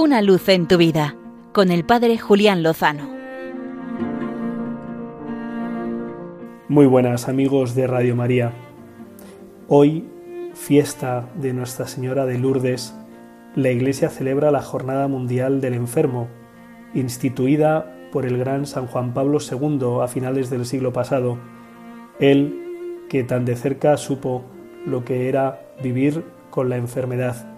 Una luz en tu vida con el Padre Julián Lozano. Muy buenas amigos de Radio María. Hoy, fiesta de Nuestra Señora de Lourdes, la Iglesia celebra la Jornada Mundial del Enfermo, instituida por el gran San Juan Pablo II a finales del siglo pasado, él que tan de cerca supo lo que era vivir con la enfermedad.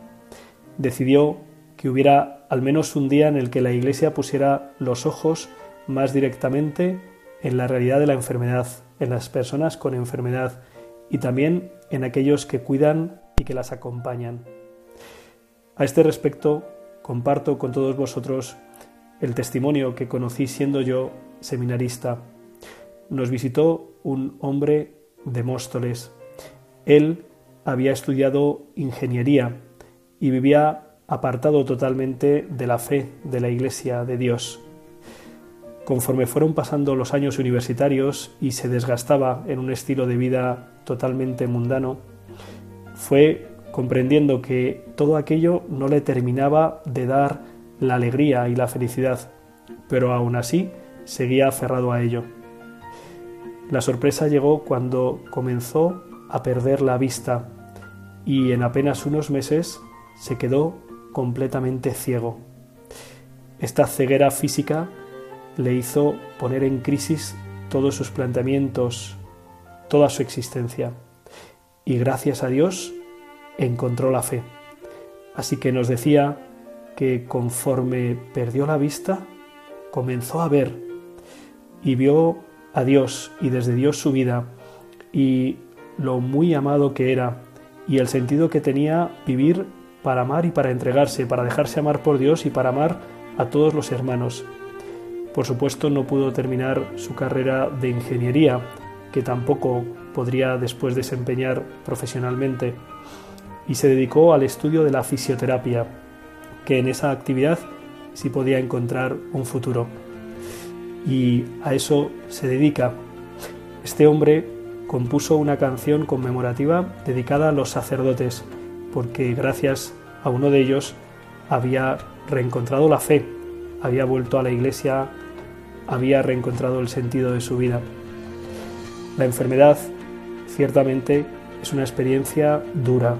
Decidió que hubiera al menos un día en el que la Iglesia pusiera los ojos más directamente en la realidad de la enfermedad, en las personas con enfermedad y también en aquellos que cuidan y que las acompañan. A este respecto, comparto con todos vosotros el testimonio que conocí siendo yo seminarista. Nos visitó un hombre de Móstoles. Él había estudiado ingeniería y vivía apartado totalmente de la fe de la Iglesia de Dios. Conforme fueron pasando los años universitarios y se desgastaba en un estilo de vida totalmente mundano, fue comprendiendo que todo aquello no le terminaba de dar la alegría y la felicidad, pero aún así seguía aferrado a ello. La sorpresa llegó cuando comenzó a perder la vista y en apenas unos meses se quedó completamente ciego. Esta ceguera física le hizo poner en crisis todos sus planteamientos, toda su existencia. Y gracias a Dios encontró la fe. Así que nos decía que conforme perdió la vista, comenzó a ver y vio a Dios y desde Dios su vida y lo muy amado que era y el sentido que tenía vivir para amar y para entregarse, para dejarse amar por Dios y para amar a todos los hermanos. Por supuesto no pudo terminar su carrera de ingeniería, que tampoco podría después desempeñar profesionalmente, y se dedicó al estudio de la fisioterapia, que en esa actividad sí podía encontrar un futuro. Y a eso se dedica. Este hombre compuso una canción conmemorativa dedicada a los sacerdotes, porque gracias a uno de ellos había reencontrado la fe, había vuelto a la iglesia, había reencontrado el sentido de su vida. La enfermedad ciertamente es una experiencia dura,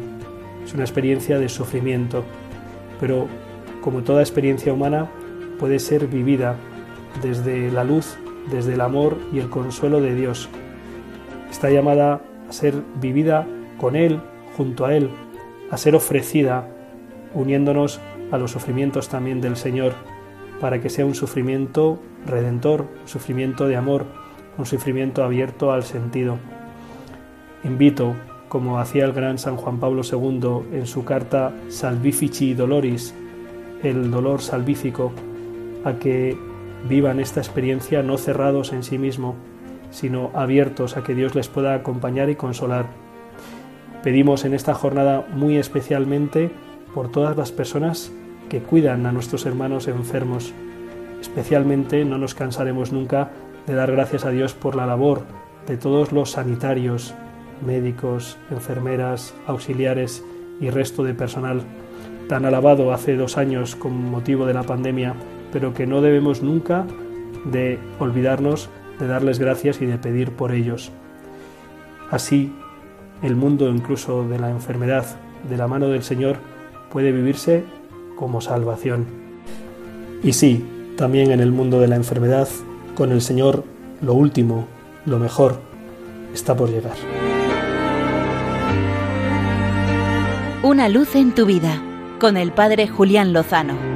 es una experiencia de sufrimiento, pero como toda experiencia humana puede ser vivida desde la luz, desde el amor y el consuelo de Dios. Está llamada a ser vivida con Él, junto a Él, a ser ofrecida uniéndonos a los sufrimientos también del Señor, para que sea un sufrimiento redentor, un sufrimiento de amor, un sufrimiento abierto al sentido. Invito, como hacía el gran San Juan Pablo II en su carta Salvifici Doloris, el dolor salvífico, a que vivan esta experiencia no cerrados en sí mismo, sino abiertos a que Dios les pueda acompañar y consolar Pedimos en esta jornada muy especialmente por todas las personas que cuidan a nuestros hermanos enfermos. Especialmente no nos cansaremos nunca de dar gracias a Dios por la labor de todos los sanitarios, médicos, enfermeras, auxiliares y resto de personal tan alabado hace dos años con motivo de la pandemia, pero que no debemos nunca de olvidarnos de darles gracias y de pedir por ellos. Así, el mundo incluso de la enfermedad de la mano del Señor puede vivirse como salvación. Y sí, también en el mundo de la enfermedad, con el Señor, lo último, lo mejor, está por llegar. Una luz en tu vida, con el Padre Julián Lozano.